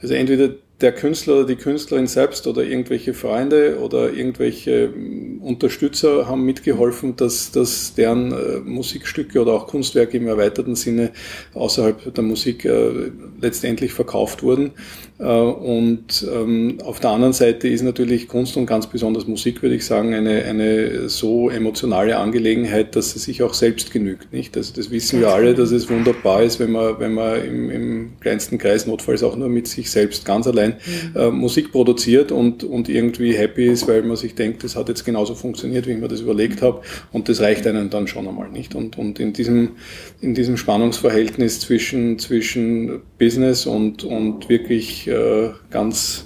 also entweder der Künstler oder die Künstlerin selbst oder irgendwelche Freunde oder irgendwelche ähm, Unterstützer haben mitgeholfen, dass, dass deren äh, Musikstücke oder auch Kunstwerke im erweiterten Sinne außerhalb der Musik äh, letztendlich verkauft wurden. Äh, und ähm, auf der anderen Seite ist natürlich Kunst und ganz besonders Musik, würde ich sagen, eine, eine so emotionale Angelegenheit, dass sie sich auch selbst genügt. Nicht? Also das wissen wir alle, dass es wunderbar ist, wenn man, wenn man im, im kleinsten Kreis notfalls auch nur mit sich selbst ganz allein mhm. äh, Musik produziert und, und irgendwie happy ist, weil man sich denkt, das hat jetzt genauso funktioniert, wie ich mir das überlegt habe. Und das reicht einem dann schon einmal nicht. Und, und in, diesem, in diesem Spannungsverhältnis zwischen, zwischen Business und, und wirklich äh, ganz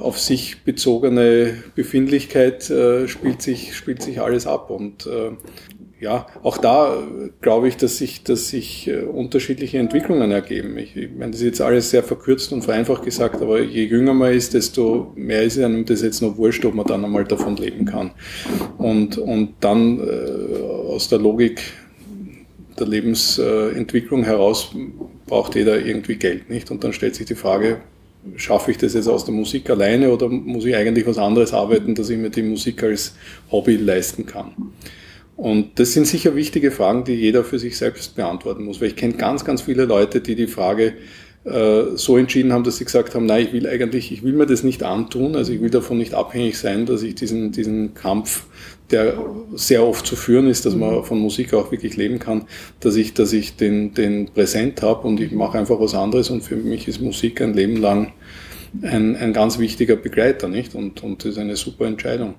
auf sich bezogene Befindlichkeit äh, spielt, sich, spielt sich alles ab. Und äh, ja, auch da glaube ich, dass sich, dass sich unterschiedliche Entwicklungen ergeben. Ich, meine, das ist jetzt alles sehr verkürzt und vereinfacht gesagt, aber je jünger man ist, desto mehr ist einem das jetzt noch wurscht, ob man dann einmal davon leben kann. Und, und dann aus der Logik der Lebensentwicklung heraus braucht jeder irgendwie Geld, nicht? Und dann stellt sich die Frage, schaffe ich das jetzt aus der Musik alleine oder muss ich eigentlich was anderes arbeiten, dass ich mir die Musik als Hobby leisten kann? Und das sind sicher wichtige Fragen, die jeder für sich selbst beantworten muss, weil ich kenne ganz, ganz viele Leute, die die Frage äh, so entschieden haben, dass sie gesagt haben, nein, ich will eigentlich, ich will mir das nicht antun, also ich will davon nicht abhängig sein, dass ich diesen, diesen Kampf der sehr oft zu führen ist, dass man von Musik auch wirklich leben kann, dass ich, dass ich den, den präsent habe und ich mache einfach was anderes und für mich ist Musik ein Leben lang ein, ein ganz wichtiger Begleiter, nicht? Und, und das ist eine super Entscheidung.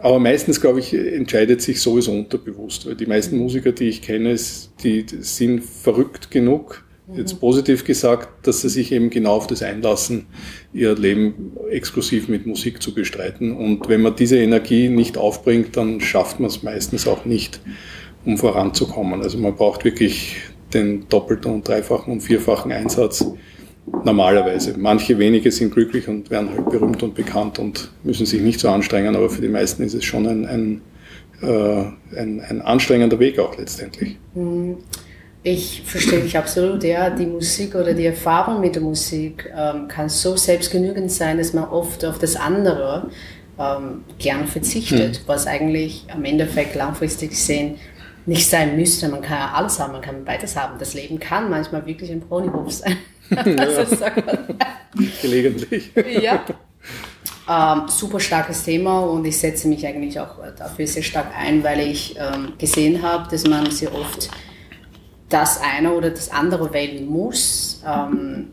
Aber meistens, glaube ich, entscheidet sich sowieso unterbewusst, weil die meisten Musiker, die ich kenne, die sind verrückt genug, jetzt positiv gesagt, dass sie sich eben genau auf das einlassen, ihr Leben exklusiv mit Musik zu bestreiten. Und wenn man diese Energie nicht aufbringt, dann schafft man es meistens auch nicht, um voranzukommen. Also man braucht wirklich den doppelten und dreifachen und vierfachen Einsatz normalerweise. Manche wenige sind glücklich und werden halt berühmt und bekannt und müssen sich nicht so anstrengen, aber für die meisten ist es schon ein, ein, äh, ein, ein anstrengender Weg auch letztendlich. Mhm. Ich verstehe dich absolut, ja. Die Musik oder die Erfahrung mit der Musik ähm, kann so selbstgenügend sein, dass man oft auf das andere ähm, gern verzichtet, hm. was eigentlich am Endeffekt langfristig gesehen nicht sein müsste. Man kann ja alles haben, man kann beides haben. Das Leben kann manchmal wirklich ein Ponyhof sein. also. Gelegentlich. ja. Ähm, super starkes Thema und ich setze mich eigentlich auch dafür sehr stark ein, weil ich ähm, gesehen habe, dass man sehr oft das eine oder das andere wählen muss. Ähm,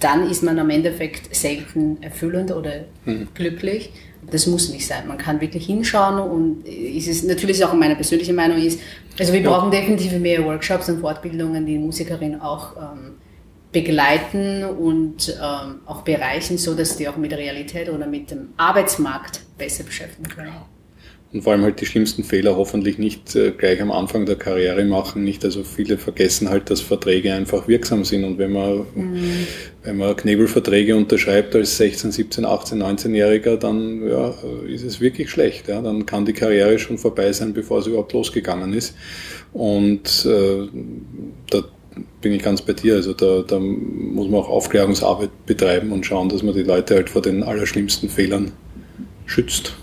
dann ist man am Endeffekt selten erfüllend oder mhm. glücklich. Das muss nicht sein. Man kann wirklich hinschauen und ist es natürlich auch meine persönliche Meinung ist, also wir ja. brauchen definitiv mehr Workshops und Fortbildungen, die Musikerin auch ähm, begleiten und ähm, auch bereichen, so dass die auch mit der Realität oder mit dem Arbeitsmarkt besser beschäftigen können. Und vor allem halt die schlimmsten Fehler hoffentlich nicht äh, gleich am Anfang der Karriere machen. Nicht, also viele vergessen halt, dass Verträge einfach wirksam sind. Und wenn man, mhm. wenn man Knebelverträge unterschreibt als 16, 17, 18, 19-Jähriger, dann ja, ist es wirklich schlecht. Ja? Dann kann die Karriere schon vorbei sein, bevor es überhaupt losgegangen ist. Und äh, da bin ich ganz bei dir. Also da, da muss man auch Aufklärungsarbeit betreiben und schauen, dass man die Leute halt vor den allerschlimmsten Fehlern schützt.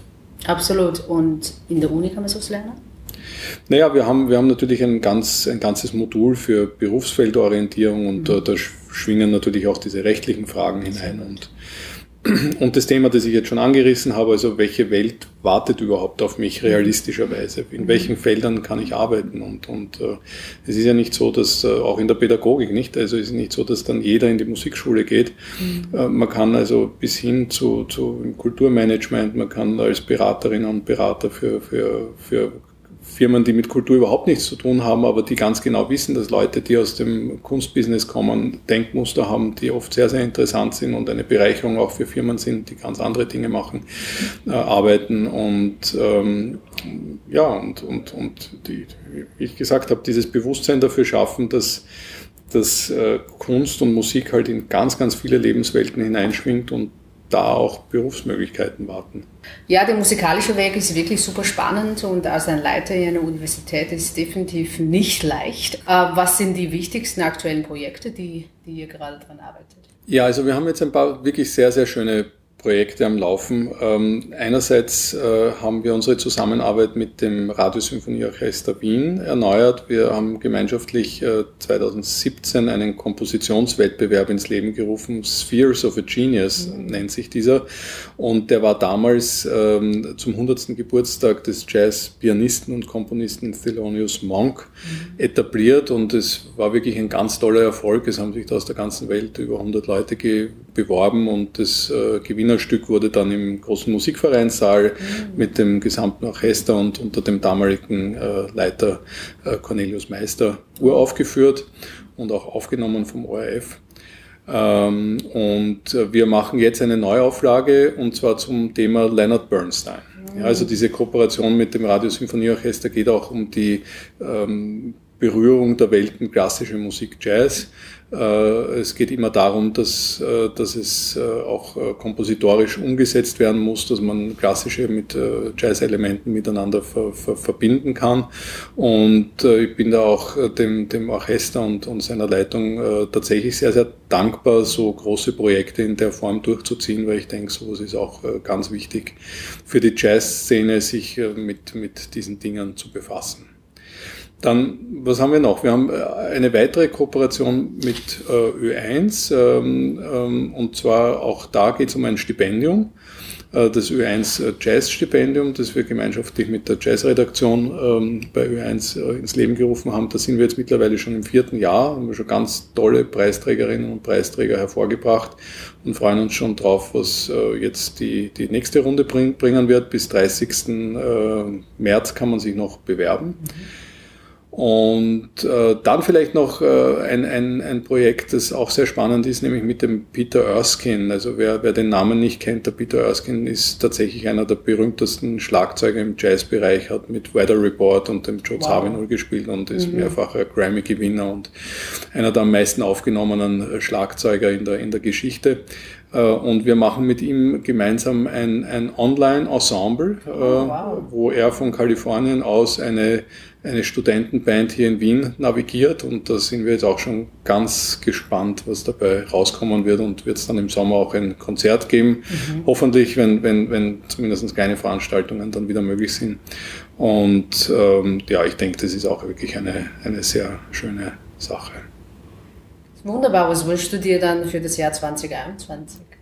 Absolut. Und in der Uni kann man sowas lernen? Naja, wir haben, wir haben natürlich ein, ganz, ein ganzes Modul für Berufsfeldorientierung und mhm. da, da schwingen natürlich auch diese rechtlichen Fragen hinein. Und und das Thema, das ich jetzt schon angerissen habe, also welche Welt wartet überhaupt auf mich realistischerweise? In welchen Feldern kann ich arbeiten? Und, und äh, es ist ja nicht so, dass äh, auch in der Pädagogik nicht, also es ist nicht so, dass dann jeder in die Musikschule geht. Mhm. Äh, man kann also bis hin zu, zu Kulturmanagement, man kann als Beraterin und Berater für, für, für Firmen, die mit Kultur überhaupt nichts zu tun haben, aber die ganz genau wissen, dass Leute, die aus dem Kunstbusiness kommen, Denkmuster haben, die oft sehr, sehr interessant sind und eine Bereicherung auch für Firmen sind, die ganz andere Dinge machen, äh, arbeiten und ähm, ja, und, und, und die, wie ich gesagt habe, dieses Bewusstsein dafür schaffen, dass dass äh, Kunst und Musik halt in ganz, ganz viele Lebenswelten hineinschwingt und da auch Berufsmöglichkeiten warten. Ja, der musikalische Weg ist wirklich super spannend und als ein Leiter in einer Universität ist definitiv nicht leicht. Äh, was sind die wichtigsten aktuellen Projekte, die, die ihr gerade dran arbeitet? Ja, also wir haben jetzt ein paar wirklich sehr, sehr schöne Projekte am Laufen. Ähm, einerseits äh, haben wir unsere Zusammenarbeit mit dem Radiosymphonieorchester Wien erneuert. Wir haben gemeinschaftlich äh, 2017 einen Kompositionswettbewerb ins Leben gerufen. Spheres of a Genius mhm. nennt sich dieser. Und der war damals ähm, zum 100. Geburtstag des Jazz-Pianisten und Komponisten Thelonious Monk mhm. etabliert. Und es war wirklich ein ganz toller Erfolg. Es haben sich da aus der ganzen Welt über 100 Leute beworben und das äh, Gewinner Stück wurde dann im großen Musikvereinssaal mhm. mit dem gesamten Orchester und unter dem damaligen äh, Leiter äh, Cornelius Meister uraufgeführt und auch aufgenommen vom ORF. Ähm, und äh, wir machen jetzt eine Neuauflage und zwar zum Thema Leonard Bernstein. Mhm. Ja, also diese Kooperation mit dem Radiosymphonieorchester geht auch um die ähm, Berührung der Welten klassische Musik Jazz. Äh, es geht immer darum, dass, äh, dass es äh, auch kompositorisch umgesetzt werden muss, dass man klassische mit Jazz-Elementen miteinander ver, ver, verbinden kann. Und ich bin da auch dem, dem Orchester und, und seiner Leitung tatsächlich sehr, sehr dankbar, so große Projekte in der Form durchzuziehen, weil ich denke, sowas ist auch ganz wichtig für die Jazz-Szene, sich mit, mit diesen Dingen zu befassen. Dann, was haben wir noch? Wir haben äh, eine weitere Kooperation mit äh, Ö1 ähm, ähm, und zwar auch da geht es um ein Stipendium. äh, das Ö1 Jazz Stipendium, das wir gemeinschaftlich mit der Jazzredaktion ähm, bei Ö1 ins Leben gerufen haben. Da sind wir jetzt mittlerweile schon im vierten Jahr, haben wir schon ganz tolle Preisträgerinnen und Preisträger hervorgebracht und freuen uns schon drauf, was jetzt die, die nächste Runde bringen wird. Bis 30. März kann man sich noch bewerben. Mhm. Und äh, dann vielleicht noch äh, ein, ein, ein Projekt, das auch sehr spannend ist, nämlich mit dem Peter Erskine. Also wer, wer den Namen nicht kennt, der Peter Erskine ist tatsächlich einer der berühmtesten Schlagzeuger im Jazzbereich, hat mit Weather Report und dem Joe wow. Zawinul gespielt und ist mhm. mehrfacher Grammy-Gewinner und einer der am meisten aufgenommenen Schlagzeuger in der, in der Geschichte. Äh, und wir machen mit ihm gemeinsam ein, ein Online-Ensemble, oh, wow. wo er von Kalifornien aus eine eine Studentenband hier in Wien navigiert und da sind wir jetzt auch schon ganz gespannt, was dabei rauskommen wird und wird es dann im Sommer auch ein Konzert geben. Mhm. Hoffentlich, wenn, wenn, wenn zumindest kleine Veranstaltungen dann wieder möglich sind. Und ähm, ja, ich denke, das ist auch wirklich eine, eine sehr schöne Sache. Wunderbar, was wünschst du dir dann für das Jahr 2021?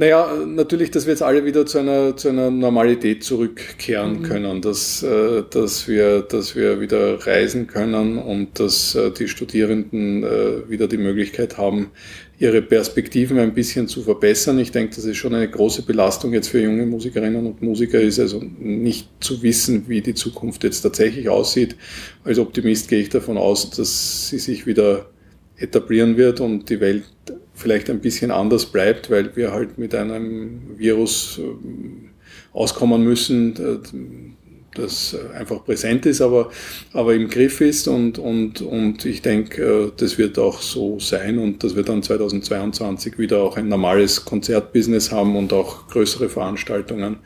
Naja, natürlich, dass wir jetzt alle wieder zu einer, zu einer Normalität zurückkehren mhm. können, dass, äh, dass, wir, dass wir wieder reisen können und dass äh, die Studierenden äh, wieder die Möglichkeit haben, ihre Perspektiven ein bisschen zu verbessern. Ich denke, das ist schon eine große Belastung jetzt für junge Musikerinnen und Musiker ist, also nicht zu wissen, wie die Zukunft jetzt tatsächlich aussieht. Als Optimist gehe ich davon aus, dass sie sich wieder etablieren wird und die Welt vielleicht ein bisschen anders bleibt, weil wir halt mit einem Virus ähm, auskommen müssen, äh, das einfach präsent ist, aber, aber im Griff ist und, und, und ich denke, äh, das wird auch so sein und dass wir dann 2022 wieder auch ein normales Konzertbusiness haben und auch größere Veranstaltungen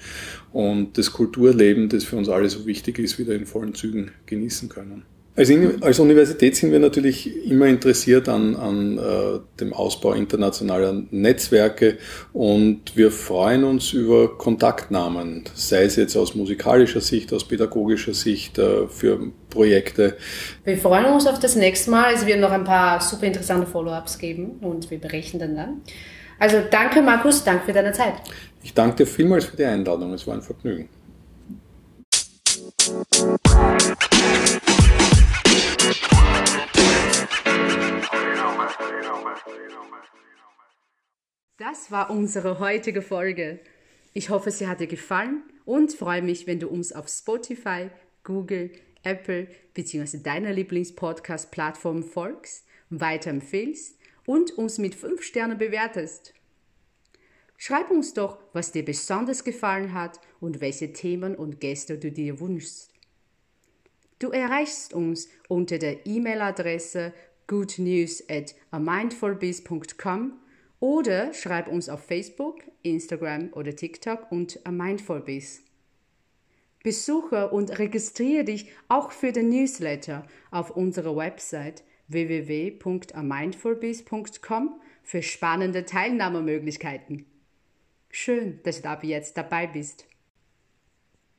und das Kulturleben, das für uns alle so wichtig ist, wieder in vollen Zügen genießen können. Als, als, Universität sind wir natürlich immer interessiert an, an äh, dem Ausbau internationaler Netzwerke und wir freuen uns über Kontaktnamen, sei es jetzt aus musikalischer Sicht, aus pädagogischer Sicht äh, für Projekte. Wir freuen uns auf das nächste Mal. Es wird noch ein paar super interessante Follow-ups geben und wir berichten dann dann. Also danke Markus, danke für deine Zeit. Ich danke dir vielmals für die Einladung. Es war ein Vergnügen. Das war unsere heutige Folge. Ich hoffe, sie hat dir gefallen und freue mich, wenn du uns auf Spotify, Google, Apple bzw. deiner Lieblingspodcast-Plattform folgst, weiterempfehlst und uns mit 5 Sternen bewertest. Schreib uns doch, was dir besonders gefallen hat und welche Themen und Gäste du dir wünschst. Du erreichst uns unter der E-Mail-Adresse goodnews at amindfulbiz.com oder schreib uns auf Facebook, Instagram oder TikTok unter amindfulbiz. Besuche und registriere dich auch für den Newsletter auf unserer Website www.amindfulbiz.com für spannende Teilnahmemöglichkeiten. Schön, dass du ab jetzt dabei bist.